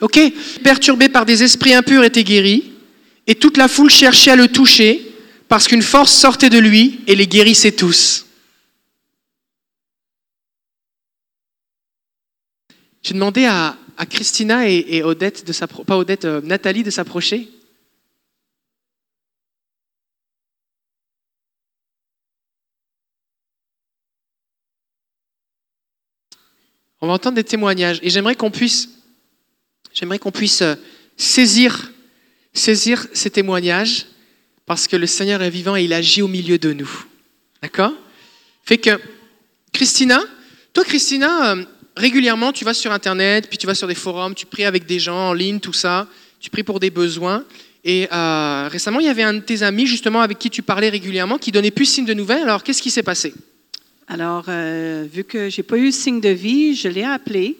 Ok? Perturbé par des esprits impurs était guéri, et toute la foule cherchait à le toucher, parce qu'une force sortait de lui et les guérissait tous. J'ai demandé à, Christina et, et Odette de pas Odette, euh, Nathalie de s'approcher. On va entendre des témoignages et j'aimerais qu'on puisse, j'aimerais qu'on puisse euh, saisir, saisir ces témoignages parce que le Seigneur est vivant et il agit au milieu de nous. D'accord? Fait que, Christina, toi, Christina, euh, régulièrement, tu vas sur Internet, puis tu vas sur des forums, tu pries avec des gens en ligne, tout ça, tu pries pour des besoins. Et euh, récemment, il y avait un de tes amis, justement, avec qui tu parlais régulièrement, qui donnait plus signe de nouvelles. Alors, qu'est-ce qui s'est passé? Alors, vu que j'ai pas eu signe de vie, je l'ai appelé,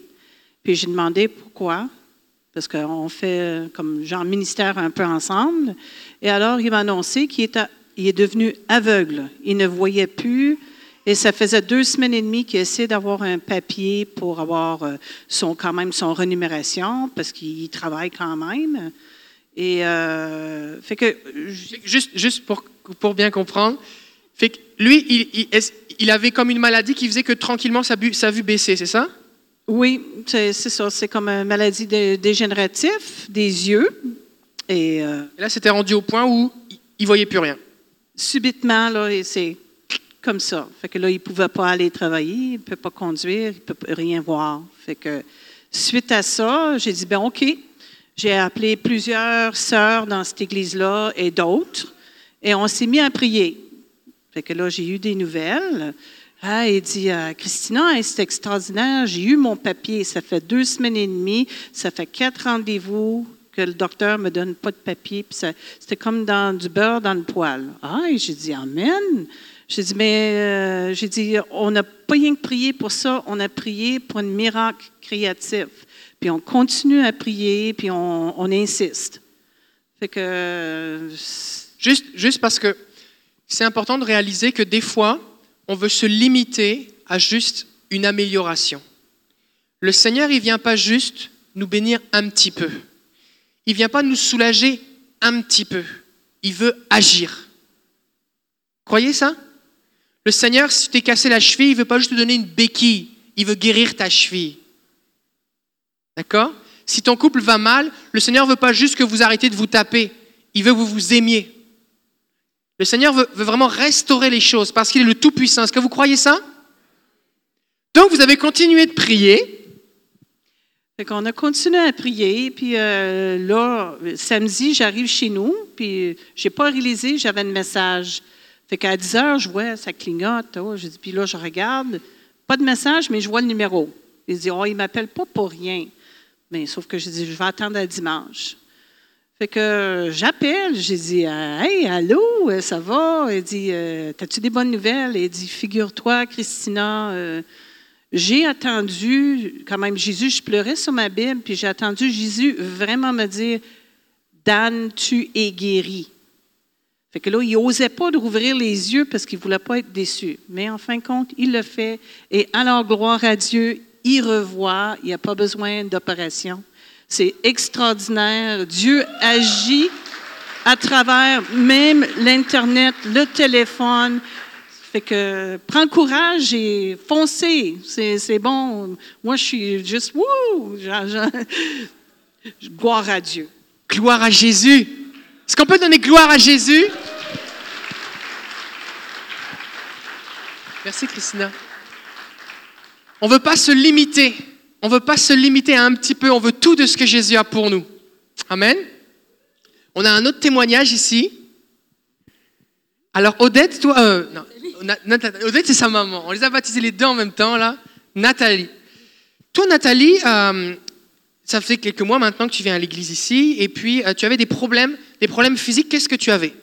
puis j'ai demandé pourquoi, parce qu'on fait euh, comme genre ministère un peu ensemble. Et alors, il m'a annoncé qu'il est, est devenu aveugle. Il ne voyait plus. Et ça faisait deux semaines et demie qu'il essayait d'avoir un papier pour avoir euh, son, quand même son rémunération, parce qu'il travaille quand même. Et euh, fait que Juste, juste pour, pour bien comprendre, fait que lui, il, il avait comme une maladie qui faisait que tranquillement sa, bu- sa vue baissait, c'est ça? Oui, c'est ça. C'est comme une maladie dé- dégénérative des yeux. Et euh, Et là, c'était rendu au point où il, il voyait plus rien. subitement, là, c'est comme ça. Fait que là, il ne pouvait pas aller travailler, il ne peut pas conduire, il ne peut rien voir. Fait que suite à ça, j'ai dit, ben OK. J'ai appelé plusieurs sœurs dans cette église-là et d'autres, et on s'est mis à prier. Fait que là, j'ai eu des nouvelles. Ah, il dit, euh, Christina, hey, c'est extraordinaire, j'ai eu mon papier, ça fait deux semaines et demie, ça fait quatre rendez-vous que le docteur me donne pas de papier, puis c'était comme dans du beurre dans le poêle. Ah, et j'ai dit, Amen. J'ai dit, mais euh, j'ai dit, on n'a pas rien que prié pour ça, on a prié pour un miracle créatif. Puis on continue à prier, puis on, on insiste. Fait que euh, Juste, juste parce que c'est important de réaliser que des fois, on veut se limiter à juste une amélioration. Le Seigneur, il vient pas juste nous bénir un petit peu. Il vient pas nous soulager un petit peu. Il veut agir. Croyez ça? Le Seigneur, si tu t'es cassé la cheville, il veut pas juste te donner une béquille. Il veut guérir ta cheville. D'accord? Si ton couple va mal, le Seigneur veut pas juste que vous arrêtiez de vous taper. Il veut que vous vous aimiez. Le Seigneur veut, vraiment restaurer les choses parce qu'il est le Tout-Puissant. Est-ce que vous croyez ça? Donc, vous avez continué de prier. Fait qu'on a continué à prier, puis euh, là, samedi, j'arrive chez nous, puis j'ai pas réalisé, j'avais un message. Fait qu'à 10 heures, je vois, ça clignote. oh, je dis, puis là, je regarde, pas de message, mais je vois le numéro. Il dit, oh, il m'appelle pas pour rien. Mais sauf que j'ai dit, je vais attendre à dimanche. Fait que j'appelle, j'ai dit, hey, allô, euh, ça va? Il dit, euh, t'as-tu des bonnes nouvelles? Il dit, figure-toi, Christina, euh, j'ai attendu, quand même, Jésus, je pleurais sur ma Bible, puis j'ai attendu Jésus vraiment me dire, Dan, tu es guéri. Fait que là, il n'osait pas de rouvrir les yeux parce qu'il ne voulait pas être déçu. Mais en fin de compte, il le fait. Et alors, gloire à Dieu, il revoit, il n'y a pas besoin d'opération. C'est extraordinaire. Dieu agit à travers même l'Internet, le téléphone. Fait que prends courage et foncez. C'est, c'est bon. Moi, je suis juste, wouh! Gloire à Dieu. Gloire à Jésus. Est-ce qu'on peut donner gloire à Jésus? Merci Christina. On ne veut pas se limiter. On ne veut pas se limiter à un petit peu. On veut tout de ce que Jésus a pour nous. Amen. On a un autre témoignage ici. Alors Odette, toi, euh, non, Odette c'est sa maman. On les a baptisés les deux en même temps là. Nathalie. Toi Nathalie, euh, ça fait quelques mois maintenant que tu viens à l'église ici, et puis euh, tu avais des problèmes, des problèmes physiques. Qu'est-ce que tu avais?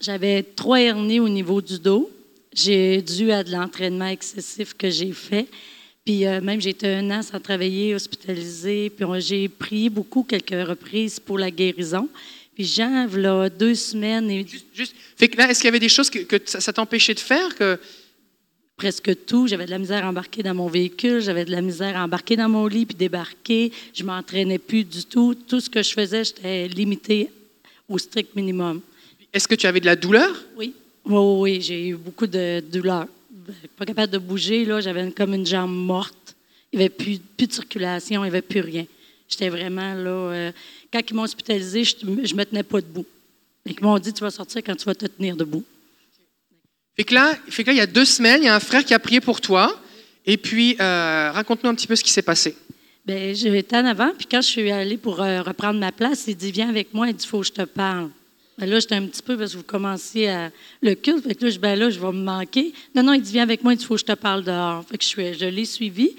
J'avais trois hernies au niveau du dos. J'ai dû à de l'entraînement excessif que j'ai fait. Puis euh, même, j'ai été un an sans travailler, hospitalisée. Puis j'ai prié beaucoup, quelques reprises pour la guérison. Puis Jean, là, deux semaines, et Juste, juste- fait que là, est-ce qu'il y avait des choses que, que ça, ça t'empêchait de faire que presque tout. J'avais de la misère à embarquer dans mon véhicule, j'avais de la misère à embarquer dans mon lit puis débarquer. Je m'entraînais plus du tout. Tout ce que je faisais, j'étais limitée au strict minimum. Est-ce que tu avais de la douleur? Oui, oui, oui, oui, j'ai eu beaucoup de douleur. Pas capable de bouger, là, j'avais comme une jambe morte. Il n'y avait plus, plus de circulation, il n'y avait plus rien. J'étais vraiment là. euh, quand ils m'ont hospitalisé, je ne me tenais pas debout. Et ils m'ont dit Tu vas sortir quand tu vas te tenir debout. Fait que, là, fait que là, il y a deux semaines, il y a un frère qui a prié pour toi. Et puis, euh, raconte-nous un petit peu ce qui s'est passé. Bien, j'étais en avant, puis quand je suis allée pour euh, reprendre ma place, il dit Viens avec moi, il dit Il faut que je te parle. Ben là, j'étais un petit peu parce que vous commenciez à le culte. Là, je, ben là, je vais me manquer. Non, non, il dit Viens avec moi, il faut que je te parle dehors. Fait que je, l'ai suivi.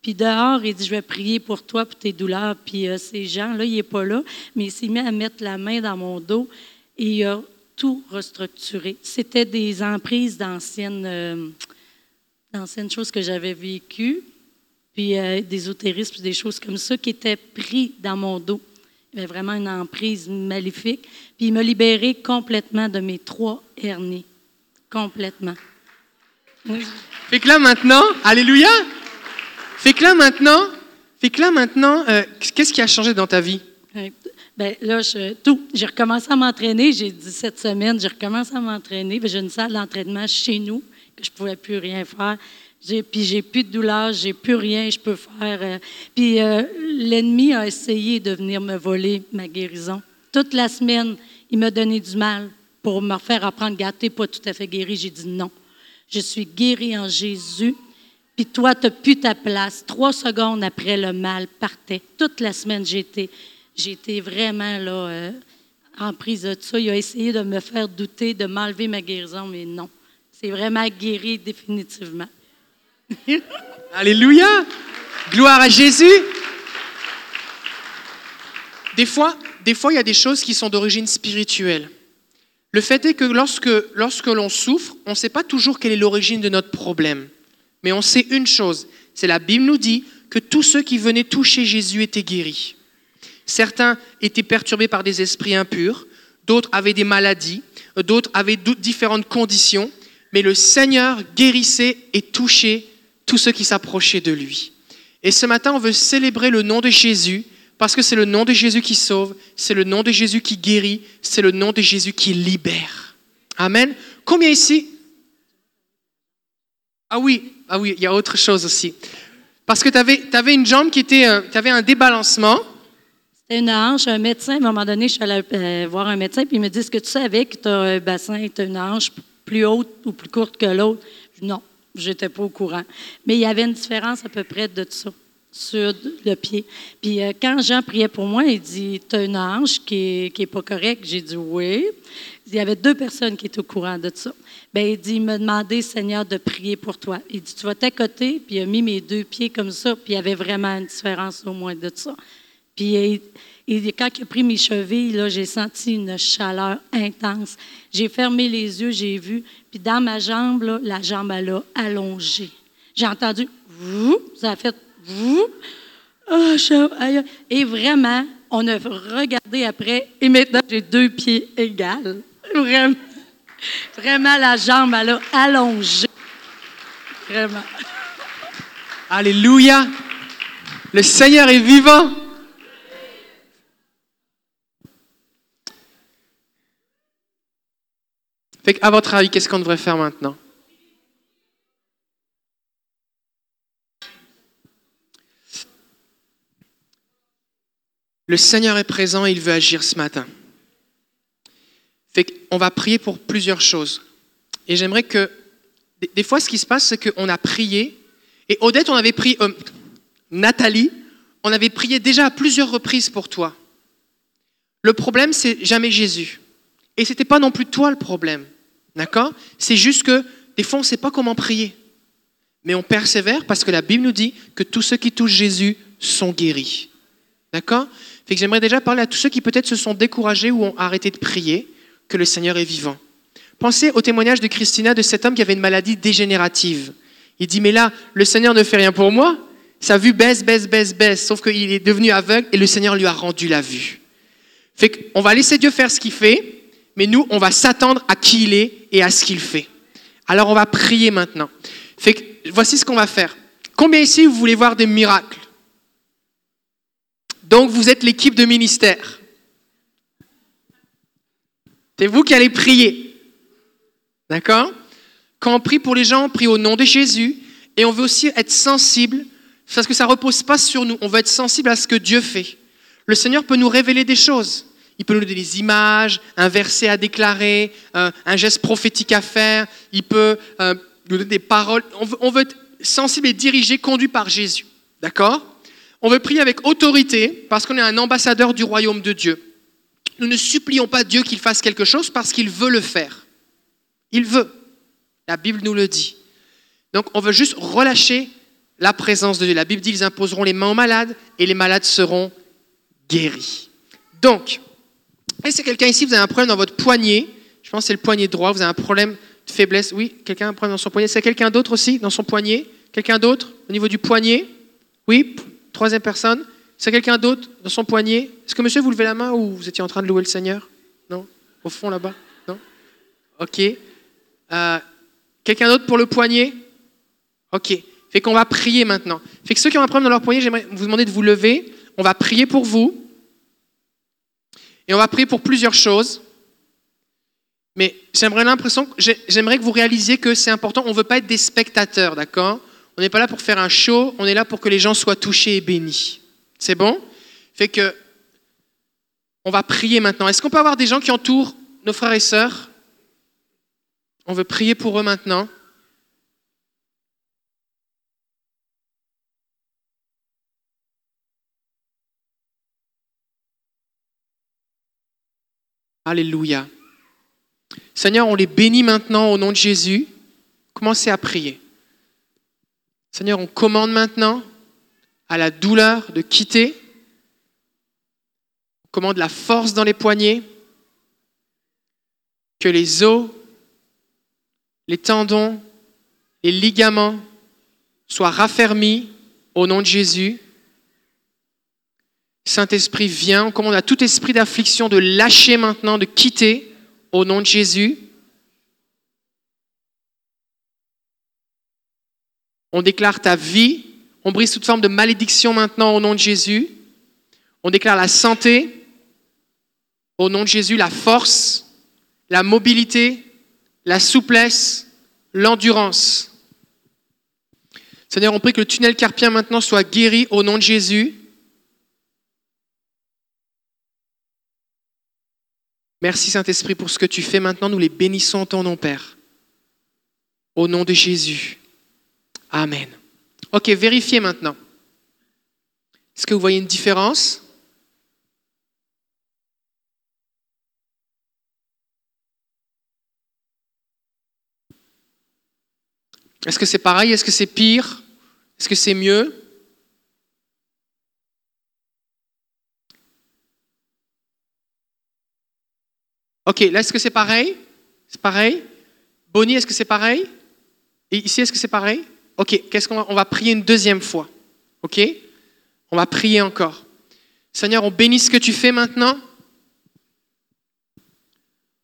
Puis dehors, il dit Je vais prier pour toi, pour tes douleurs. Puis euh, ces gens-là, il n'est pas là, mais il s'est mis à mettre la main dans mon dos et il a tout restructuré. C'était des emprises d'anciennes, euh, d'anciennes choses que j'avais vécues, puis euh, des puis des choses comme ça qui étaient pris dans mon dos. Avait vraiment une emprise maléfique. Puis il m'a libéré complètement de mes trois hernies. Complètement. Oui. Fait que là maintenant, alléluia. Fait que là maintenant, fait que là maintenant, euh, qu'est-ce qui a changé dans ta vie? Ouais. Ben, là, je- tout. J'ai recommencé à m'entraîner. J'ai dit cette semaine, j'ai recommencé à m'entraîner. J'ai une salle d'entraînement chez nous que je ne pouvais plus rien faire. Puis j'ai plus de douleur, j'ai plus rien, je peux faire. euh, puis euh, l'ennemi a essayé de venir me voler ma guérison. Toute la semaine, il m'a donné du mal pour me faire apprendre, gâter, pas tout à fait guéri. J'ai dit non. Je suis guérie en Jésus. Puis toi, tu n'as plus ta place. Trois secondes après, le mal partait. Toute la semaine, j'étais, j'étais vraiment là, euh, en prise de ça. Il a essayé de me faire douter, de m'enlever ma guérison, mais non. C'est vraiment guéri définitivement. Alléluia. Gloire à Jésus. Des fois, des fois, il y a des choses qui sont d'origine spirituelle. Le fait est que lorsque, lorsque l'on souffre, on ne sait pas toujours quelle est l'origine de notre problème. Mais on sait une chose, c'est la Bible nous dit que tous ceux qui venaient toucher Jésus étaient guéris. Certains étaient perturbés par des esprits impurs, d'autres avaient des maladies, d'autres avaient différentes conditions, mais le Seigneur guérissait et touchait tous ceux qui s'approchaient de lui. Et ce matin, on veut célébrer le nom de Jésus parce que c'est le nom de Jésus qui sauve, c'est le nom de Jésus qui guérit, c'est le nom de Jésus qui libère. Amen. Combien ici? Ah oui, ah oui, il y a autre chose aussi. Parce que tu avais, une jambe qui était, tu avais un débalancement. C'était une hanche. Un médecin, à un moment donné, je suis allée euh, voir un médecin, puis il me dit Est-ce que tu savais que tu as un bassin, tu une hanche plus haute ou plus courte que l'autre Non, je n'étais pas au courant. Mais il y avait une différence à peu près de ça sur le pied. Puis euh, quand Jean priait pour moi, il dit Tu as une hanche qui n'est qui est pas correcte. J'ai dit Oui. Il y avait deux personnes qui étaient au courant de ça. Bien, il dit Il m'a demandé, Seigneur, de prier pour toi. Il dit Tu vas t'accoter, puis il a mis mes deux pieds comme ça, puis il y avait vraiment une différence au moins de ça. Puis il- quand il a pris mes chevilles, j'ai senti une chaleur intense. J'ai fermé les yeux, j'ai vu. Puis dans ma jambe, là, la jambe, elle a allongé. J'ai entendu, vous, ça a fait, vous. Ah, aïe, aïe. et vraiment, on a regardé après, et maintenant, j'ai deux pieds égales. Vraiment, vraiment, la jambe, elle a allongé. Vraiment. Alléluia. Le Seigneur est vivant. Fait à votre avis, qu'est-ce qu'on devrait faire maintenant? Le Seigneur est présent et il veut agir ce matin. Fait on va prier pour plusieurs choses. Et j'aimerais que, des- des fois, ce qui se passe, c'est qu'on a prié, et Odette, on avait prié, euh, Nathalie, on avait prié déjà à plusieurs reprises pour toi. Le problème, c'est jamais Jésus. Et c'était pas non plus toi le problème. D'accord? C'est juste que des fois, on ne sait pas comment prier. Mais on persévère parce que la Bible nous dit que tous ceux qui touchent Jésus sont guéris. D'accord? Fait que j'aimerais déjà parler à tous ceux qui peut-être se sont découragés ou ont arrêté de prier que le Seigneur est vivant. Pensez au témoignage de Christina de cet homme qui avait une maladie dégénérative. Il dit, mais là, le Seigneur ne fait rien pour moi. Sa vue baisse, baisse, baisse, baisse. Sauf qu'il est devenu aveugle et le Seigneur lui a rendu la vue. Fait qu'on va laisser Dieu faire ce qu'il fait, mais nous, on va s'attendre à qui il est et à ce qu'il fait. Alors on va prier maintenant. Fait que, voici ce qu'on va faire. Combien ici vous voulez voir des miracles? Donc vous êtes l'équipe de ministère. C'est vous qui allez prier. D'accord? Quand on prie pour les gens, on prie au nom de Jésus et on veut aussi être sensible parce que ça repose pas sur nous. On veut être sensible à ce que Dieu fait. Le Seigneur peut nous révéler des choses. Il peut nous donner des images, un verset à déclarer, euh, un geste prophétique à faire. Il peut euh, nous donner des paroles. On veut, on veut être sensible et dirigé, conduit par Jésus. D'accord? On veut prier avec autorité parce qu'on est un ambassadeur du royaume de Dieu. Nous ne supplions pas Dieu qu'il fasse quelque chose parce qu'il veut le faire. Il veut. La Bible nous le dit. Donc on veut juste relâcher la présence de Dieu. La Bible dit ils imposeront les mains aux malades et les malades seront guéris. Donc, est-ce que quelqu'un ici, vous avez un problème dans votre poignet Je pense que c'est le poignet droit, vous avez un problème de faiblesse. Oui, quelqu'un a un problème dans son poignet. C'est quelqu'un d'autre aussi dans son poignet Quelqu'un d'autre au niveau du poignet Oui, troisième personne. C'est quelqu'un d'autre dans son poignet Est-ce que monsieur, vous levez la main ou vous étiez en train de louer le Seigneur? Non? Au fond là-bas? Non? Ok. Euh, quelqu'un d'autre pour le poignet? Ok. Fait qu'on va prier maintenant. Fait que ceux qui ont un problème dans leur poignet, j'aimerais vous demander de vous lever. On va prier pour vous. Et on va prier pour plusieurs choses. Mais j'aimerais l'impression, j'aimerais que vous réalisiez que c'est important. On ne veut pas être des spectateurs, d'accord? On n'est pas là pour faire un show. On est là pour que les gens soient touchés et bénis. C'est bon? Fait que, on va prier maintenant. Est-ce qu'on peut avoir des gens qui entourent nos frères et sœurs? On veut prier pour eux maintenant. Alléluia. Seigneur, on les bénit maintenant au nom de Jésus. Commencez à prier. Seigneur, on commande maintenant à la douleur de quitter. On commande la force dans les poignets. Que les os, les tendons, les ligaments soient raffermis au nom de Jésus. Saint-Esprit, viens. On commande à tout esprit d'affliction de lâcher maintenant, de quitter au nom de Jésus. On déclare ta vie. On brise toute forme de malédiction maintenant au nom de Jésus. On déclare la santé au nom de Jésus, la force, la mobilité, la souplesse, l'endurance. Seigneur, on prie que le tunnel carpien maintenant soit guéri au nom de Jésus. Merci Saint-Esprit pour ce que tu fais maintenant. Nous les bénissons ton nom, Père. Au nom de Jésus. Amen. Ok, vérifiez maintenant. Est-ce que vous voyez une différence? Est-ce que c'est pareil? Est-ce que c'est pire? Est-ce que c'est mieux? Ok, là, est-ce que c'est pareil? C'est pareil? Bonnie, est-ce que c'est pareil? Et ici, est-ce que c'est pareil? Ok, qu'est-ce qu'on va, on va prier une deuxième fois. Ok? On va prier encore. Seigneur, on bénit ce que tu fais maintenant.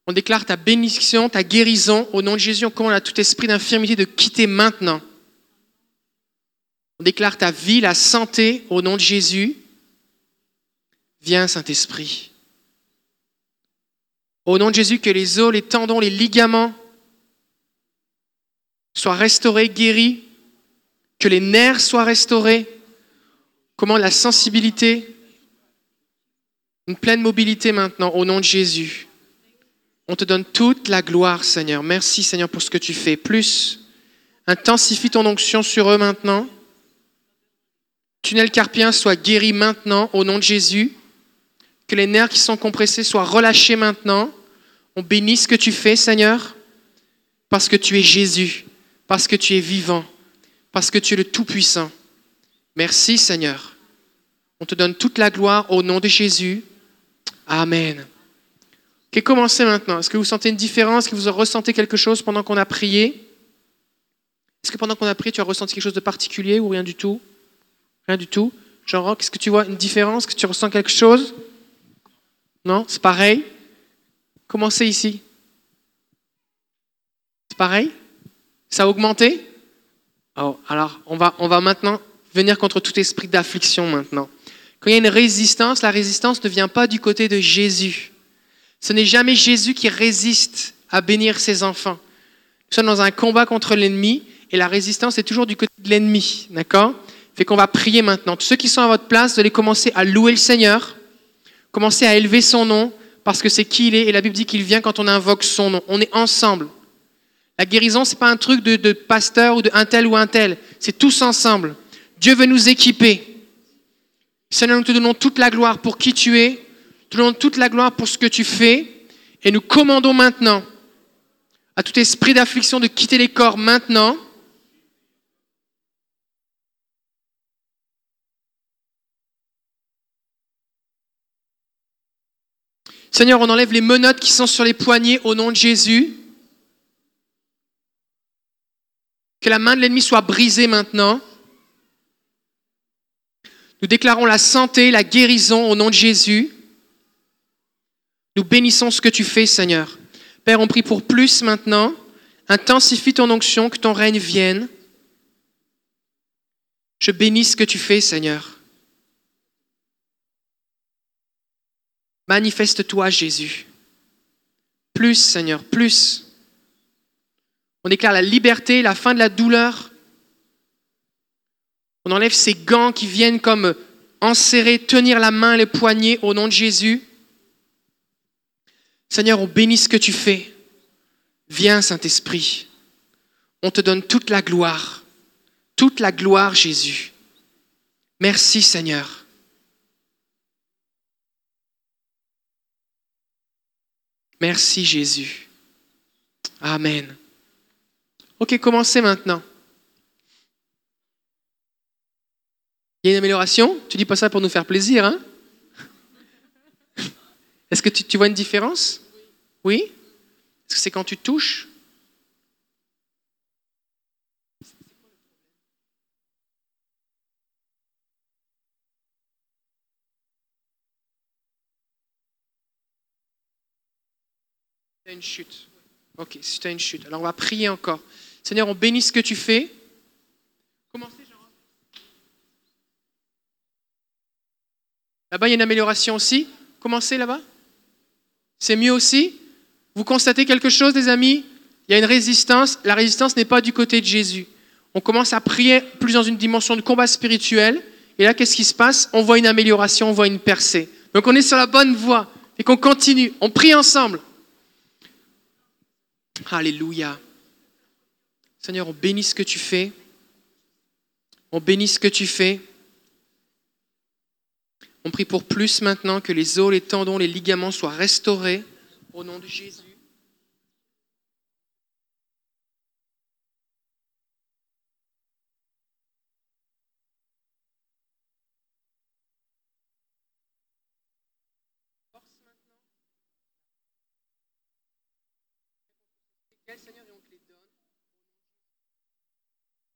On déclare ta bénédiction, ta guérison. Au nom de Jésus, on commande à tout esprit d'infirmité de quitter maintenant. On déclare ta vie, la santé au nom de Jésus. Viens, Saint-Esprit. Au nom de Jésus, que les os, les tendons, les ligaments soient restaurés, guéris, que les nerfs soient restaurés, comment la sensibilité, une pleine mobilité maintenant, au nom de Jésus. On te donne toute la gloire, Seigneur. Merci, Seigneur, pour ce que tu fais. Plus, intensifie ton onction sur eux maintenant. Tunnel carpien soit guéri maintenant, au nom de Jésus. Que les nerfs qui sont compressés soient relâchés maintenant. On bénit ce que tu fais, Seigneur, parce que tu es Jésus, parce que tu es vivant, parce que tu es le Tout-Puissant. Merci, Seigneur. On te donne toute la gloire au nom de Jésus. Amen. Ok, commencez maintenant. Est-ce que vous sentez une différence? Est-ce que vous ressentez quelque chose pendant qu'on a prié? Est-ce que pendant qu'on a prié, tu as ressenti quelque chose de particulier ou rien du tout? Rien du tout? Genre, est-ce que tu vois une différence? Que tu ressens quelque chose? Non, c'est pareil. Commencez ici? C'est pareil? Ça a augmenté? Oh, alors, on va, on va maintenant venir contre tout esprit d'affliction maintenant. Quand il y a une résistance, la résistance ne vient pas du côté de Jésus. Ce n'est jamais Jésus qui résiste à bénir ses enfants. Nous sommes dans un combat contre l'ennemi et la résistance est toujours du côté de l'ennemi. D'accord? Fait qu'on va prier maintenant. Tous ceux qui sont à votre place, vous allez commencer à louer le Seigneur, commencer à élever son nom parce que c'est qui il est et la Bible dit qu'il vient quand on invoque son nom. On est ensemble. La guérison, ce n'est pas un truc de, de pasteur ou de un tel ou un tel. C'est tous ensemble. Dieu veut nous équiper. Seigneur, nous te donnons toute la gloire pour qui tu es, nous te donnons toute la gloire pour ce que tu fais, et nous commandons maintenant à tout esprit d'affliction de quitter les corps maintenant. Seigneur, on enlève les menottes qui sont sur les poignets au nom de Jésus. Que la main de l'ennemi soit brisée maintenant. Nous déclarons la santé, la guérison au nom de Jésus. Nous bénissons ce que tu fais, Seigneur. Père, on prie pour plus maintenant. Intensifie ton onction, que ton règne vienne. Je bénis ce que tu fais, Seigneur. Manifeste-toi, Jésus. Plus, Seigneur, plus. On déclare la liberté, la fin de la douleur. On enlève ces gants qui viennent comme enserrer, tenir la main, les poignets au nom de Jésus. Seigneur, on bénit ce que tu fais. Viens, Saint-Esprit. On te donne toute la gloire. Toute la gloire, Jésus. Merci, Seigneur. Merci, Jésus. Amen. Ok, commencez maintenant. Il y a une amélioration? Tu dis pas ça pour nous faire plaisir, hein? Est-ce que tu, vois une différence? Oui? Est-ce que c'est quand tu touches? Une chute. Ok, si tu as une chute. Alors on va prier encore. Seigneur, on bénit ce que tu fais. Commencez, Là-bas, il y a une amélioration aussi. Commencez là-bas. C'est mieux aussi. Vous constatez quelque chose, des amis? Il y a une résistance. La résistance n'est pas du côté de Jésus. On commence à prier plus dans une dimension de combat spirituel. Et là, qu'est-ce qui se passe? On voit une amélioration, on voit une percée. Donc on est sur la bonne voie et qu'on continue. On prie ensemble. Alléluia. Seigneur, on bénit ce que tu fais. On bénit ce que tu fais. On prie pour plus maintenant que les os, les tendons, les ligaments soient restaurés au nom de Jésus.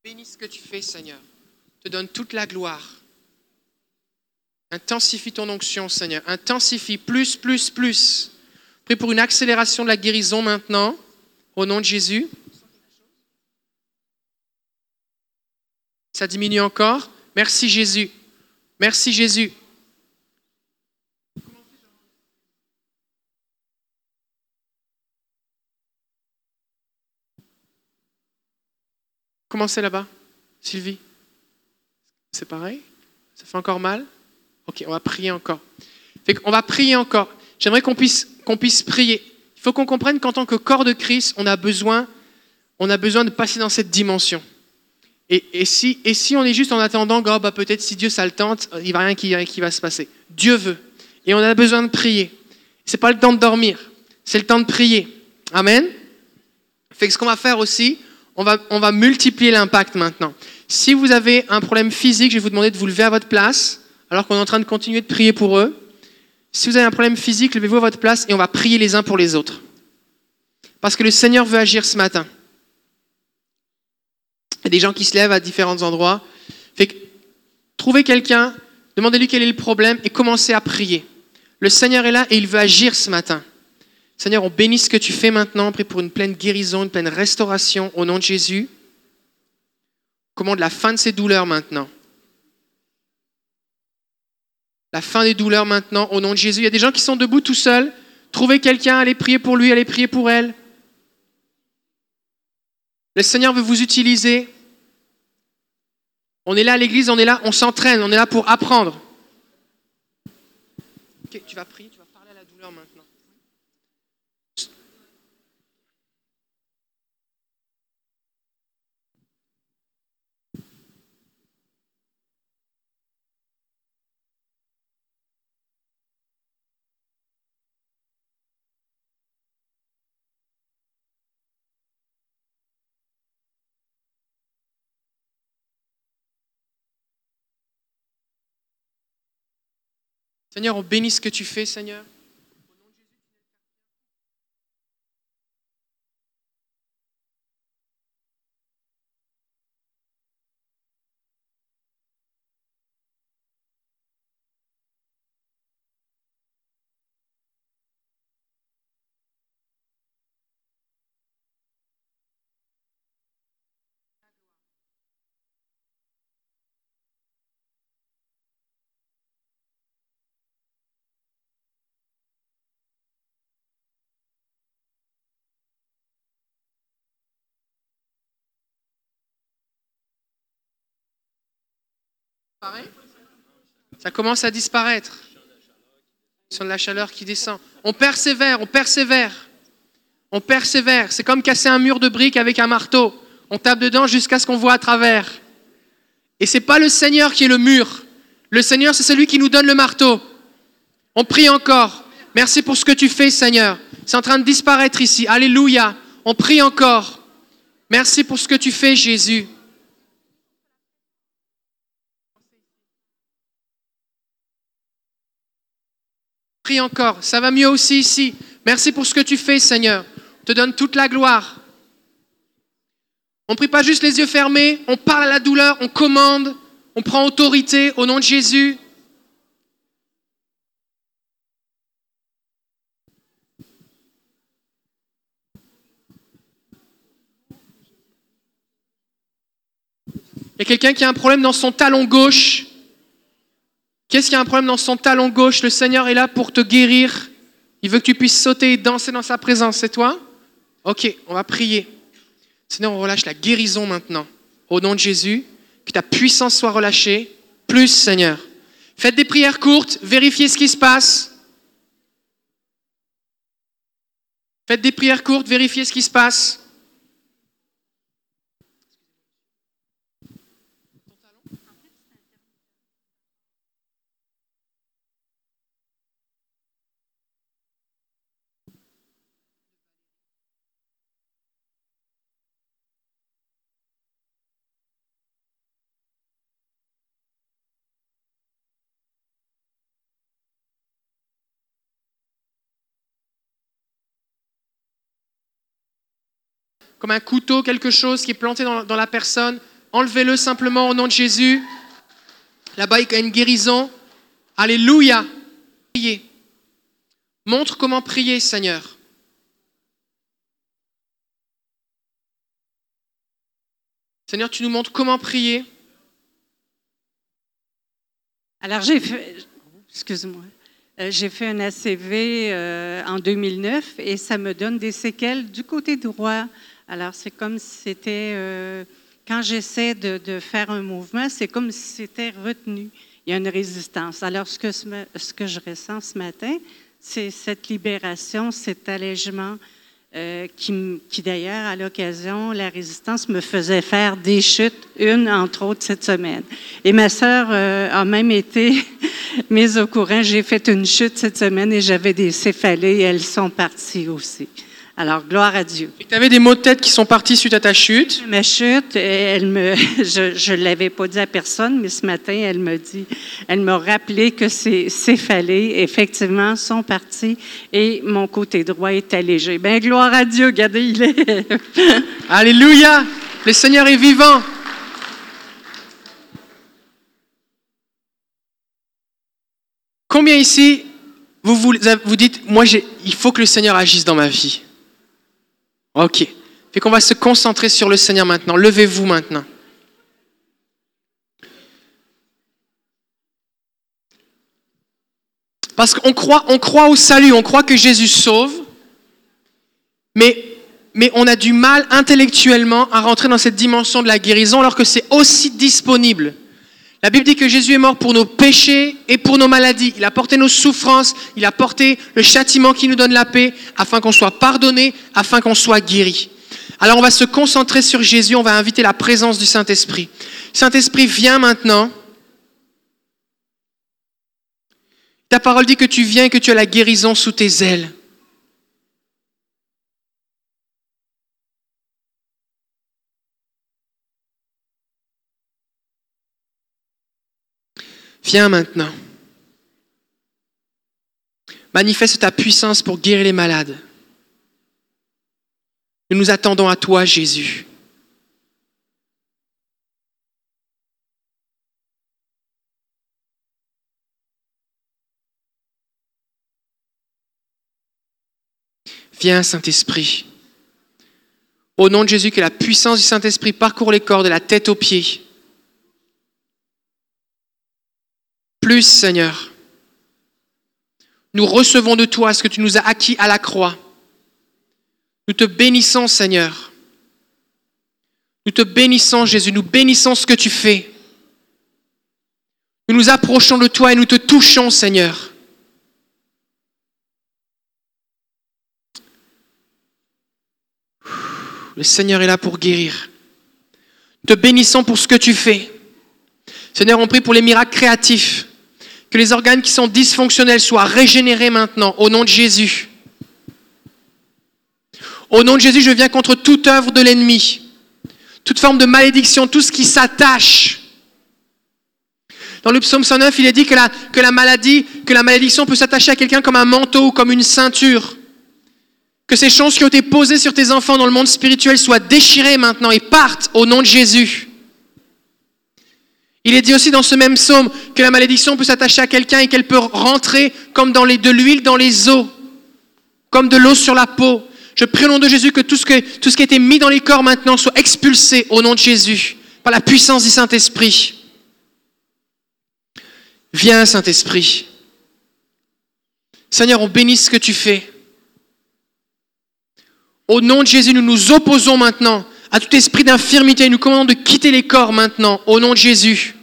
Bénis ce que tu fais, Seigneur. te donne toute la gloire. Intensifie ton onction, Seigneur. Intensifie plus, plus, plus. Prie pour une accélération de la guérison maintenant, au nom de Jésus. Ça diminue encore. Merci Jésus. Merci Jésus. Comment c'est là-bas, Sylvie? C'est pareil? Ça fait encore mal? Ok, on va prier encore. on va prier encore. J'aimerais qu'on puisse, qu'on puisse prier. Il faut qu'on comprenne qu'en tant que corps de Christ, on a besoin, on a besoin de passer dans cette dimension. Et, si, et si on est juste en attendant, oh, bah, peut-être si Dieu ça le tente, il va rien qui, qui va se passer. Dieu veut. Et on a besoin de prier. C'est pas le temps de dormir, c'est le temps de prier. Amen. Fait que ce qu'on va faire aussi, on va, multiplier l'impact maintenant. Si vous avez un problème physique, je vais vous demander de vous lever à votre place alors qu'on est en train de continuer de prier pour eux. Si vous avez un problème physique, levez-vous à votre place et on va prier les uns pour les autres. Parce que le Seigneur veut agir ce matin. Il y a des gens qui se lèvent à différents endroits. Trouvez quelqu'un, demandez-lui quel est le problème et commencez à prier. Le Seigneur est là et il veut agir ce matin. Seigneur, on bénit ce que tu fais maintenant. On prie pour une pleine guérison, une pleine restauration au nom de Jésus. commande la fin de ces douleurs maintenant. La fin des douleurs maintenant, au nom de Jésus. Il y a des gens qui sont debout tout seuls. Trouvez quelqu'un, allez prier pour lui, allez prier pour elle. Le Seigneur veut vous utiliser. On est là à l'église, on est là, on s'entraîne, on est là pour apprendre. Tu vas prier, Seigneur, on bénit ce que tu fais, Seigneur. Ça commence à disparaître. Sur la chaleur qui descend. On persévère, on persévère. On persévère. C'est comme casser un mur de briques avec un marteau. On tape dedans jusqu'à ce qu'on voit à travers. Et c'est pas le Seigneur qui est le mur. Le Seigneur, c'est celui qui nous donne le marteau. On prie encore. Merci pour ce que tu fais, Seigneur. C'est en train de disparaître ici. Alléluia. On prie encore. Merci pour ce que tu fais, Jésus. Prie encore. Ça va mieux aussi ici. Merci pour ce que tu fais, Seigneur. On te donne toute la gloire. On ne prie pas juste les yeux fermés, on parle à la douleur, on commande, on prend autorité au nom de Jésus. Il y a quelqu'un qui a un problème dans son talon gauche. Qu'est-ce qui a un problème dans son talon gauche? Le Seigneur est là pour te guérir. Il veut que tu puisses sauter et danser dans sa présence. C'est toi? Ok, on va prier. Seigneur, on relâche la guérison maintenant. Au nom de Jésus. Que ta puissance soit relâchée. Plus, Seigneur. Faites des prières courtes. Vérifiez ce qui se passe. Faites des prières courtes. Vérifiez ce qui se passe. Comme un couteau, quelque chose qui est planté dans, la personne. Enlevez-le simplement au nom de Jésus. Là-bas, il y a une guérison. Alléluia. Priez. Montre comment prier, Seigneur. Seigneur, tu nous montres comment prier. Alors, j'ai fait, excuse-moi, Euh, j'ai fait un ACV euh, en 2009 et ça me donne des séquelles du côté droit. Alors, c'est comme si c'était, euh, quand j'essaie de, de faire un mouvement, c'est comme si c'était retenu. Il y a une résistance. Alors, ce que, ce que je ressens ce matin, c'est cette libération, cet allègement euh, qui, qui d'ailleurs, à l'occasion, la résistance me faisait faire des chutes, une entre autres cette semaine. Et ma sœur euh, a même été mise au courant. J'ai fait une chute cette semaine et j'avais des céphalées et elles sont parties aussi. Alors, gloire à Dieu. Tu avais des maux de tête qui sont partis suite à ta chute? Ma chute, elle me, je ne l'avais pas dit à personne, mais ce matin, elle me dit, elle m'a rappelé que ces céphalées, effectivement, sont partis et mon côté droit est allégé. Ben gloire à Dieu, regardez, il est. Alléluia. Le Seigneur est vivant. Combien ici, vous vous, vous dites, moi, j'ai- il faut que le Seigneur agisse dans ma vie? Ok. Fait qu'on va se concentrer sur le Seigneur maintenant. Levez-vous maintenant. Parce qu'on croit, au salut, on croit que Jésus sauve, mais on a du mal intellectuellement à rentrer dans cette dimension de la guérison alors que c'est aussi disponible. La Bible dit que Jésus est mort pour nos péchés et pour nos maladies. Il a porté nos souffrances, il a porté le châtiment qui nous donne la paix, afin qu'on soit pardonné, afin qu'on soit guéri. Alors on va se concentrer sur Jésus, on va inviter la présence du Saint-Esprit. Saint-Esprit, viens maintenant. Ta parole dit que tu viens et que tu as la guérison sous tes ailes. Viens maintenant. Manifeste ta puissance pour guérir les malades. Nous nous attendons à toi, Jésus. Viens, Saint-Esprit. Au nom de Jésus, que la puissance du Saint-Esprit parcourt les corps de la tête aux pieds. Plus, Seigneur. Nous recevons de toi ce que tu nous as acquis à la croix. Nous te bénissons, Seigneur. Nous te bénissons, Jésus. Nous bénissons ce que tu fais. Nous nous approchons de toi et nous te touchons, Seigneur. Le Seigneur est là pour guérir. Nous te bénissons pour ce que tu fais. Seigneur, on prie pour les miracles créatifs. Que les organes qui sont dysfonctionnels soient régénérés maintenant, au nom de Jésus. Au nom de Jésus, je viens contre toute œuvre de l'ennemi, toute forme de malédiction, tout ce qui s'attache. Dans le psaume 109, il est dit que la, maladie, que la malédiction peut s'attacher à quelqu'un comme un manteau, comme une ceinture. Que ces choses qui ont été posées sur tes enfants dans le monde spirituel soient déchirées maintenant et partent au nom de Jésus. Il est dit aussi dans ce même psaume que la malédiction peut s'attacher à quelqu'un et qu'elle peut rentrer comme dans de l'huile dans les os, comme de l'eau sur la peau. Je prie au nom de Jésus que tout, ce qui a été mis dans les corps maintenant soit expulsé au nom de Jésus, par la puissance du Saint-Esprit. Viens, Saint-Esprit. Seigneur, on bénit ce que tu fais. Au nom de Jésus, nous nous opposons maintenant à tout esprit d'infirmité. Nous commandons de quitter les corps maintenant, au nom de Jésus.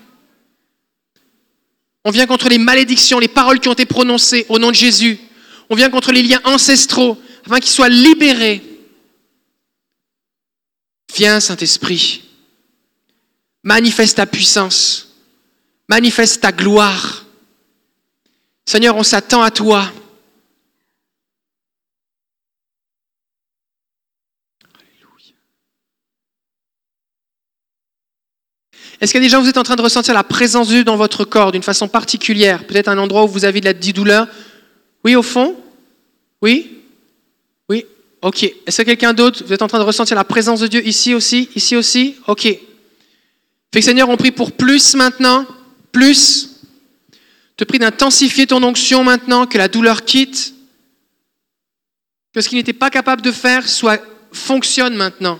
On vient contre les malédictions, les paroles qui ont été prononcées au nom de Jésus. On vient contre les liens ancestraux, afin qu'ils soient libérés. Viens, Saint-Esprit. Manifeste ta puissance. Manifeste ta gloire. Seigneur, on s'attend à toi. Est-ce qu'il y a des gens, vous êtes en train de ressentir la présence de Dieu dans votre corps d'une façon particulière? Peut-être un endroit où vous avez de la douleur? Oui, au fond? Oui? Oui? Ok. Est-ce que quelqu'un d'autre, vous êtes en train de ressentir la présence de Dieu ici aussi? Ici aussi? Ok. Fait que Seigneur, on prie pour plus maintenant, plus. Te prie d'intensifier ton onction maintenant, que la douleur quitte, que ce qu'il n'était pas capable de faire soit fonctionne maintenant.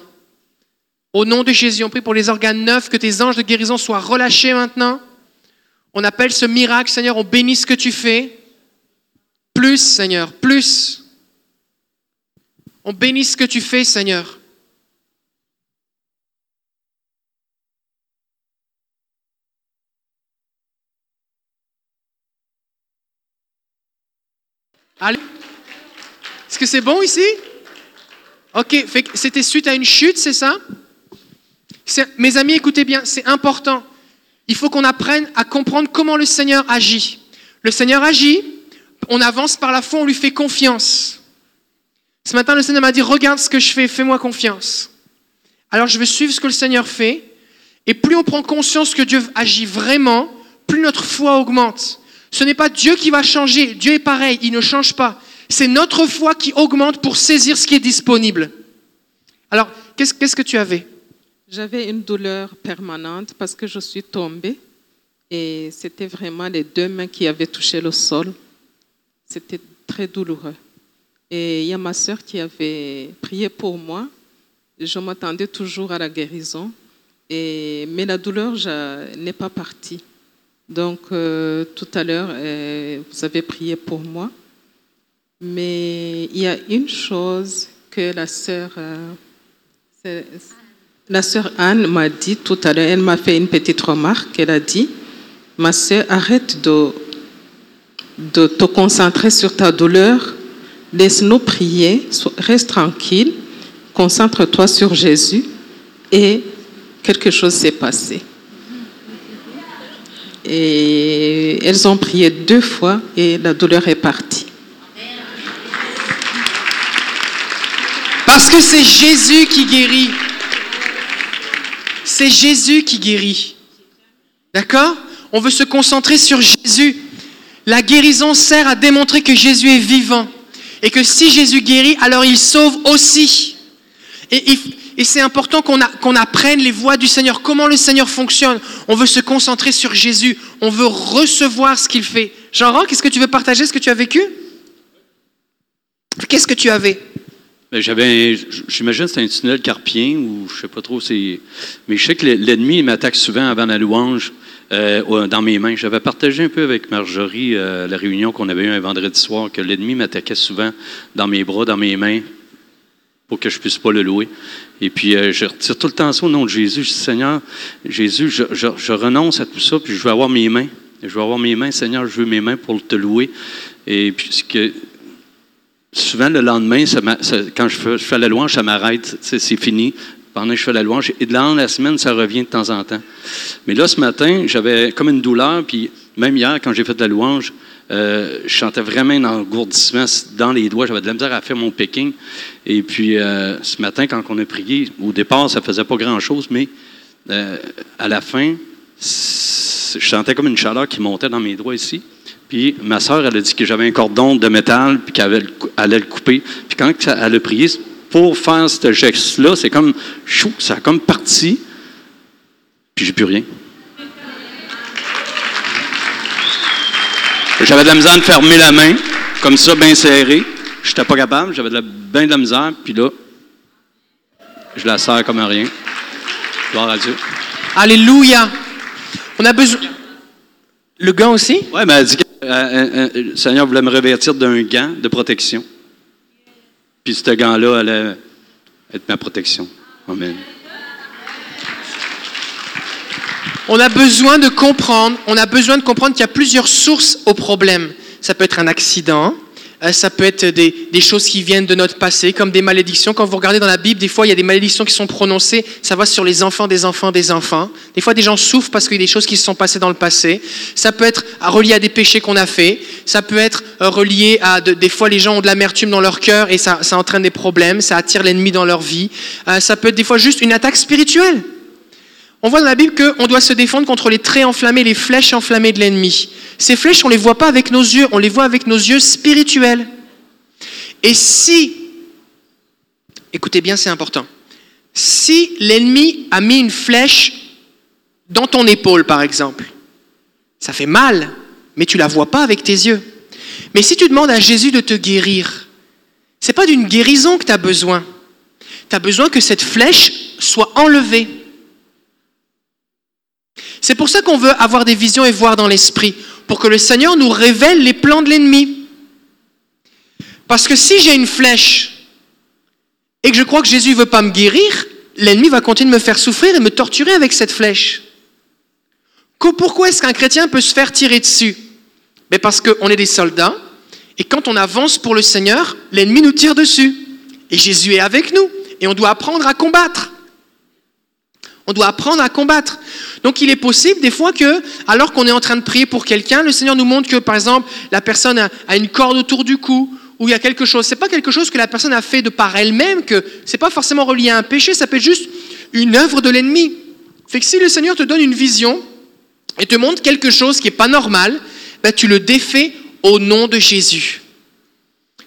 Au nom de Jésus, on prie pour les organes neufs, que tes anges de guérison soient relâchés maintenant. On appelle ce miracle, Seigneur, on bénit ce que tu fais. Plus, Seigneur, plus. On bénit ce que tu fais, Seigneur. Allez. Est-ce que c'est bon ici? Ok, c'était suite à une chute, c'est ça? Mes amis, écoutez bien, c'est important. Il faut qu'on apprenne à comprendre comment le Seigneur agit. Le Seigneur agit, on avance par la foi, on lui fait confiance. Ce matin, le Seigneur m'a dit, regarde ce que je fais, fais-moi confiance. Alors je vais suivre ce que le Seigneur fait, et plus on prend conscience que Dieu agit vraiment, plus notre foi augmente. Ce n'est pas Dieu qui va changer, Dieu est pareil, il ne change pas. C'est notre foi qui augmente pour saisir ce qui est disponible. Alors, qu'est-ce que tu avais? J'avais une douleur permanente parce que je suis tombée et c'était vraiment les deux mains qui avaient touché le sol. C'était très douloureux. Et il y a ma soeur qui avait prié pour moi. Je m'attendais toujours à la guérison, mais la douleur n'est pas partie. Donc, euh, tout à l'heure, euh, vous avez prié pour moi. Mais il y a une chose que la sœur, euh, la sœur Anne m'a dit tout à l'heure. Elle m'a fait une petite remarque. Elle a dit, ma sœur, arrête de, de te concentrer sur ta douleur. Laisse-nous prier. Reste tranquille. Concentre-toi sur Jésus. Et quelque chose s'est passé. Et elles ont prié deux fois et la douleur est partie. Parce que c'est Jésus qui guérit. C'est Jésus qui guérit. D'accord? On veut se concentrer sur Jésus. La guérison sert à démontrer que Jésus est vivant. Et que si Jésus guérit, alors il sauve aussi. Et, c'est important qu'on apprenne les voies du Seigneur, comment le Seigneur fonctionne. On veut se concentrer sur Jésus. On veut recevoir ce qu'il fait. Jean-Roch, qu'est-ce que tu veux partager ce que tu as vécu? Qu'est-ce que tu avais? J'avais, j'imagine que c'est un tunnel carpien ou je sais pas trop. C'est, mais je sais que l'ennemi m'attaque souvent avant la louange euh, dans mes mains. J'avais partagé un peu avec Marjorie euh, la réunion qu'on avait eue un vendredi soir que l'ennemi m'attaquait souvent dans mes bras, dans mes mains, pour que je puisse pas le louer. Et puis euh, je retire tout le temps ça au nom de Jésus. Je dis Seigneur, Jésus, je, renonce à tout ça, puis je veux avoir mes mains. Je veux avoir mes mains, Seigneur, je veux mes mains pour te louer. Et puis que souvent le lendemain, quand je fais, la louange, ça m'arrête, c'est fini. Pendant que je fais la louange, et de la semaine, ça revient de temps en temps. Mais là, ce matin, j'avais comme une douleur, puis même hier, quand j'ai fait de la louange, euh, je sentais vraiment un engourdissement dans les doigts. J'avais de la misère à faire mon picking. Et puis, euh, ce matin, quand on a prié, au départ, ça faisait pas grand-chose, mais euh, à la fin, je sentais comme une chaleur qui montait dans mes doigts ici. Puis ma sœur, elle a dit que j'avais un cordon de métal, puis qu'elle allait le couper. Puis quand elle a prié, pour faire ce geste-là, c'est comme chou, ça a comme parti, puis j'ai plus rien. J'avais de la misère de fermer la main, comme ça, bien serrée. Je n'étais pas capable, j'avais de la, bien de la misère, puis là, je la serre comme un rien. Gloire à Dieu. Alléluia. On a besoin. Le gant aussi? Oui, mais elle dit que euh, euh, euh, Seigneur voulait me revêtir d'un gant de protection. Puis ce gant-là allait être ma protection. Amen. On a besoin de comprendre, on a besoin de comprendre qu'il y a plusieurs sources au problème. Ça peut être un accident, ça peut être des, des choses qui viennent de notre passé, comme des malédictions. Quand vous regardez dans la Bible, des fois, il y a des malédictions qui sont prononcées, ça va sur les enfants des enfants des enfants. Des fois, des gens souffrent parce qu'il y a des choses qui se sont passées dans le passé. Ça peut être relié à des péchés qu'on a faits. Ça peut être euh, relié à... de- des fois, les gens ont de l'amertume dans leur cœur et ça, ça entraîne des problèmes, ça attire l'ennemi dans leur vie. Euh, ça peut être des fois juste une attaque spirituelle. On voit dans la Bible qu'on doit se défendre contre les traits enflammés, les flèches enflammées de l'ennemi. Ces flèches, on ne les voit pas avec nos yeux, on les voit avec nos yeux spirituels. Et si, écoutez bien, c'est important, si l'ennemi a mis une flèche dans ton épaule, par exemple, ça fait mal, mais tu la vois pas avec tes yeux. Mais si tu demandes à Jésus de te guérir, c'est pas d'une guérison que tu as besoin. Tu as besoin que cette flèche soit enlevée. C'est pour ça qu'on veut avoir des visions et voir dans l'esprit, pour que le Seigneur nous révèle les plans de l'ennemi. Parce que si j'ai une flèche et que je crois que Jésus ne veut pas me guérir, l'ennemi va continuer de me faire souffrir et me torturer avec cette flèche. Pourquoi est-ce qu'un chrétien peut se faire tirer dessus? Mais Parce qu'on est des soldats, et quand on avance pour le Seigneur, l'ennemi nous tire dessus. Et Jésus est avec nous, et on doit apprendre à combattre. On doit apprendre à combattre. Donc il est possible des fois que, alors qu'on est en train de prier pour quelqu'un, le Seigneur nous montre que, par exemple, la personne a, une corde autour du cou, ou il y a quelque chose. C'est pas quelque chose que la personne a fait de par elle-même, que c'est pas forcément relié à un péché, ça peut être juste une œuvre de l'ennemi. Fait que si le Seigneur te donne une vision et te montre quelque chose qui est pas normal, ben, tu le défais au nom de Jésus.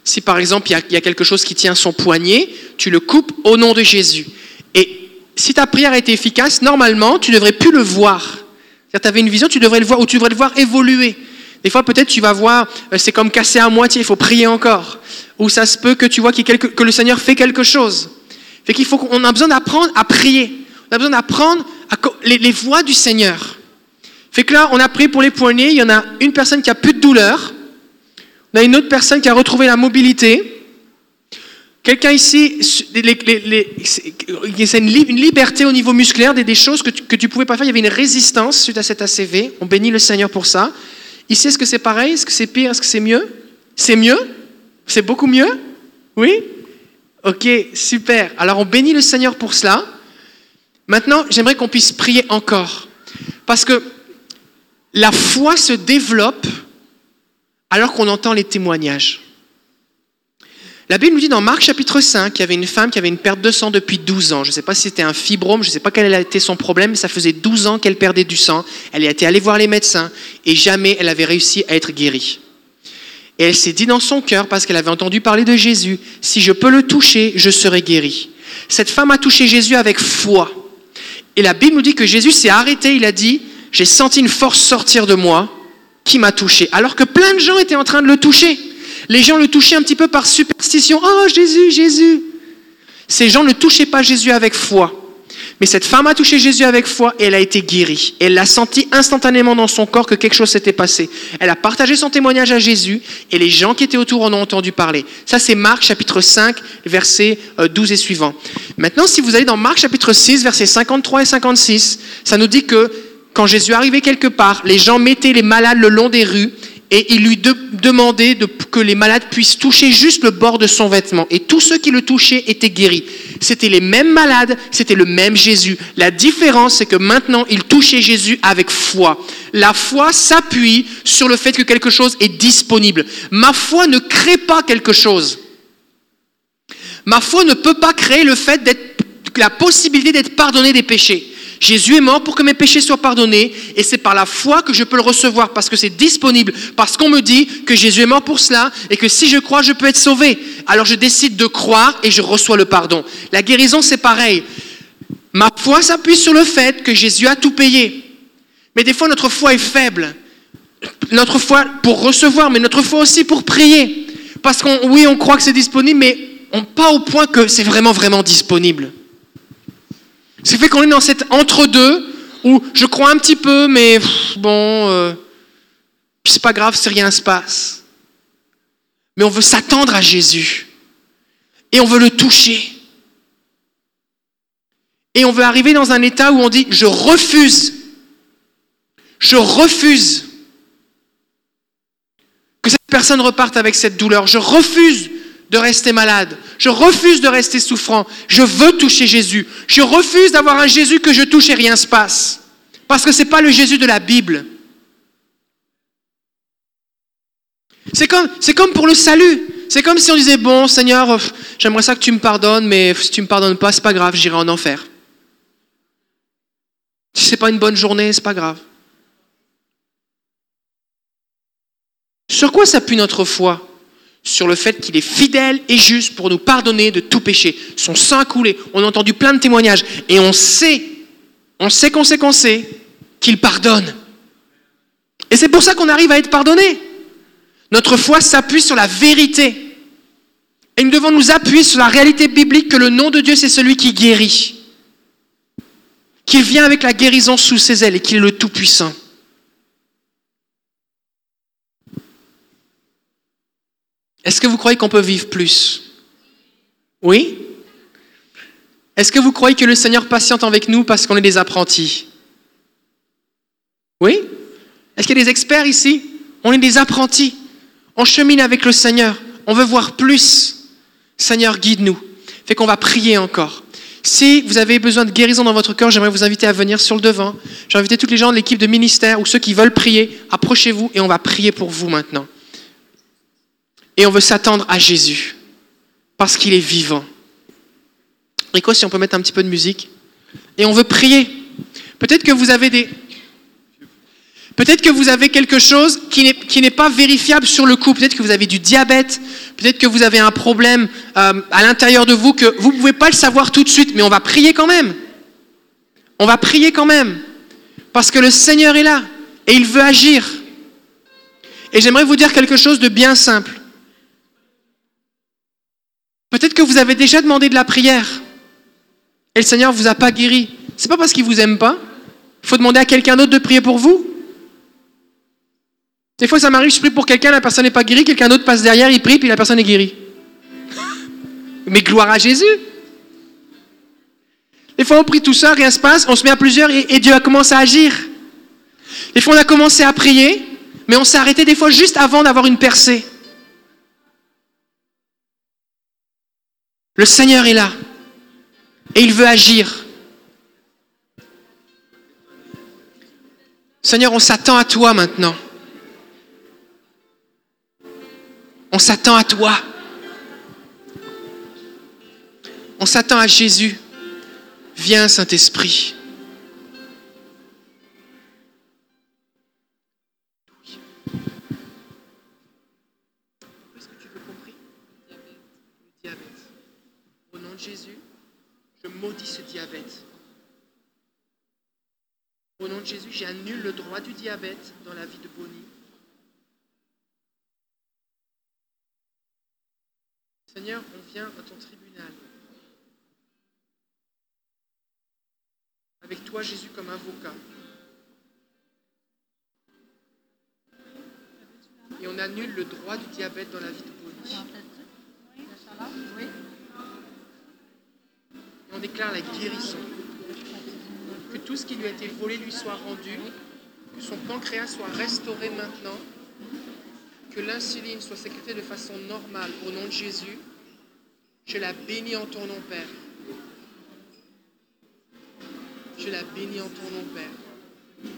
Si par exemple il y, a, il y a quelque chose qui tient son poignet, tu le coupes au nom de Jésus. Et si ta prière a été efficace, normalement, tu devrais plus le voir. C'est-à-dire, tu avais une vision, tu devrais le voir, ou tu devrais le voir évoluer. Des fois, peut-être, tu vas voir, euh, c'est comme cassé à moitié, il faut prier encore. Ou ça se peut que tu vois que le Seigneur fait quelque chose. Fait qu'il faut qu'on a besoin d'apprendre à prier. On a besoin d'apprendre les, les voies du Seigneur. Fait que là, on a pris pour les poignets, il y en a une personne qui a plus de douleur, on a une autre personne qui a retrouvé la mobilité. Quelqu'un ici, c'est une, liberté au niveau musculaire, des, choses que tu ne pouvais pas faire. Il y avait une résistance suite à cet ACV. On bénit le Seigneur pour ça. Ici, est-ce que c'est pareil Est-ce que c'est pire Est-ce que c'est mieux? C'est mieux? C'est beaucoup mieux? Oui? Ok, super. Alors on bénit le Seigneur pour cela. Maintenant, j'aimerais qu'on puisse prier encore. Parce que la foi se développe alors qu'on entend les témoignages. La Bible nous dit dans Marc chapitre 5 qu'il y avait une femme qui avait une perte de sang depuis 12 ans. Je ne sais pas si c'était un fibrome, je ne sais pas quel a été son problème, mais ça faisait 12 ans qu'elle perdait du sang. Elle était allée voir les médecins et jamais elle avait réussi à être guérie. Et elle s'est dit dans son cœur, parce qu'elle avait entendu parler de Jésus, si je peux le toucher, je serai guérie. Cette femme a touché Jésus avec foi. Et la Bible nous dit que Jésus s'est arrêté, il a dit, j'ai senti une force sortir de moi qui m'a touché. Alors que plein de gens étaient en train de le toucher. Les gens le touchaient un petit peu par superstition. Oh Jésus, Jésus. Ces gens ne touchaient pas Jésus avec foi. Mais cette femme a touché Jésus avec foi et elle a été guérie. Elle l'a senti instantanément dans son corps que quelque chose s'était passé. Elle a partagé son témoignage à Jésus et les gens qui étaient autour en ont entendu parler. Ça, c'est Marc chapitre 5, versets 12 et suivants. Maintenant, si vous allez dans Marc chapitre 6, versets 53 et 56, ça nous dit que quand Jésus arrivait quelque part, les gens mettaient les malades le long des rues et il lui demandait que les malades puissent toucher juste le bord de son vêtement. Et tous ceux qui le touchaient étaient guéris. C'était les mêmes malades, c'était le même Jésus. La différence, c'est que maintenant, il touchait Jésus avec foi. La foi s'appuie sur le fait que quelque chose est disponible. Ma foi ne crée pas quelque chose. Ma foi ne peut pas créer la possibilité d'être pardonné des péchés. Jésus est mort pour que mes péchés soient pardonnés et c'est par la foi que je peux le recevoir parce que c'est disponible, parce qu'on me dit que Jésus est mort pour cela et que si je crois, je peux être sauvé. Alors je décide de croire et je reçois le pardon. La guérison, c'est pareil. Ma foi s'appuie sur le fait que Jésus a tout payé. Mais des fois, notre foi est faible. Notre foi pour recevoir, mais notre foi aussi pour prier. Parce qu'on, oui, on croit que c'est disponible, mais on, pas au point que c'est vraiment, vraiment disponible. Ce fait qu'on est dans cet entre-deux où je crois un petit peu, mais bon, euh, c'est pas grave si rien se passe. Mais on veut s'attendre à Jésus. Et on veut le toucher. Et on veut arriver dans un état où on dit, je refuse. Je refuse que cette personne reparte avec cette douleur. Je refuse de rester malade. Je refuse de rester souffrant. Je veux toucher Jésus. Je refuse d'avoir un Jésus que je touche et rien se passe. Parce que ce n'est pas le Jésus de la Bible. C'est comme, pour le salut. C'est comme si on disait, bon Seigneur, j'aimerais ça que tu me pardonnes, mais si tu ne me pardonnes pas, c'est pas grave, j'irai en enfer. Si c'est pas une bonne journée, c'est pas grave. Sur quoi s'appuie notre foi? Sur le fait qu'il est fidèle et juste pour nous pardonner de tout péché. Son sang a coulé. On a entendu plein de témoignages. Et on sait, on sait qu'on sait qu'on sait qu'il pardonne. Et c'est pour ça qu'on arrive à être pardonné. Notre foi s'appuie sur la vérité. Et nous devons nous appuyer sur la réalité biblique que le nom de Dieu, c'est celui qui guérit. Qu'il vient avec la guérison sous ses ailes et qu'il est le Tout-Puissant. Est-ce que vous croyez qu'on peut vivre plus? Oui Est-ce que vous croyez que le Seigneur patiente avec nous parce qu'on est des apprentis? Oui Est-ce qu'il y a des experts ici? On est des apprentis. On chemine avec le Seigneur. On veut voir plus. Seigneur, guide-nous. Fait qu'on va prier encore. Si vous avez besoin de guérison dans votre cœur, j'aimerais vous inviter à venir sur le devant. J'ai invité tous les gens de l'équipe de ministère ou ceux qui veulent prier. Approchez-vous et on va prier pour vous maintenant. Et on veut s'attendre à Jésus, parce qu'il est vivant. Rico, si on peut mettre un petit peu de musique. Et on veut prier. Peut-être que vous avez des... Peut-être que vous avez quelque chose qui n'est pas vérifiable sur le coup. Peut-être que vous avez du diabète. Peut-être que vous avez un problème euh, à l'intérieur de vous que vous ne pouvez pas le savoir tout de suite. Mais on va prier quand même. On va prier quand même. Parce que le Seigneur est là. Et il veut agir. Et j'aimerais vous dire quelque chose de bien simple. Peut-être que vous avez déjà demandé de la prière et le Seigneur ne vous a pas guéri. C'est pas parce qu'il vous aime pas. Il faut demander à quelqu'un d'autre de prier pour vous. Des fois, ça m'arrive, je prie pour quelqu'un, la personne n'est pas guérie, quelqu'un d'autre passe derrière, il prie, puis la personne est guérie. Mais gloire à Jésus. Des fois, on prie tout ça, rien se passe, on se met à plusieurs et, et Dieu a commencé à agir. Des fois, on a commencé à prier, mais on s'est arrêté des fois juste avant d'avoir une percée. Le Seigneur est là et il veut agir. Seigneur, on s'attend à toi maintenant. On s'attend à toi. On s'attend à Jésus. Viens, Saint-Esprit. Au nom de Jésus, j'annule le droit du diabète dans la vie de Bonnie. Seigneur, on vient à ton tribunal. Avec toi, Jésus, comme avocat. Et on annule le droit du diabète dans la vie de Bonnie. On déclare la guérison. Que tout ce qui lui a été volé lui soit rendu. Que son pancréas soit restauré maintenant. Que l'insuline soit sécrétée de façon normale au nom de Jésus. Je la bénis en ton nom, Père. Je la bénis en ton nom, Père.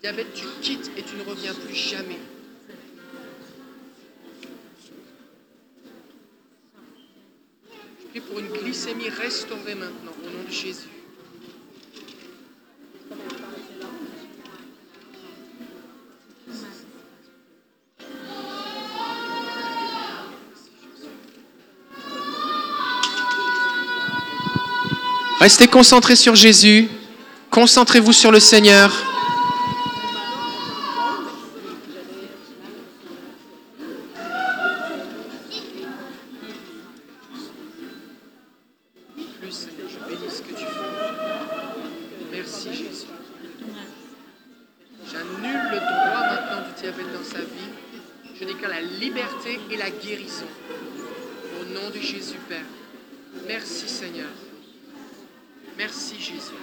Diabète, tu quittes et tu ne reviens plus jamais. Je prie pour une glycémie restaurée maintenant, au nom de Jésus. Restez concentrés sur Jésus. Concentrez-vous sur le Seigneur. Plus, je bénis ce que tu fais. Merci, Jésus. J'annule le droit maintenant du diabète dans sa vie. Je déclare la liberté et la guérison. Au nom de Jésus, Père. Merci, Seigneur. Merci, Jésus.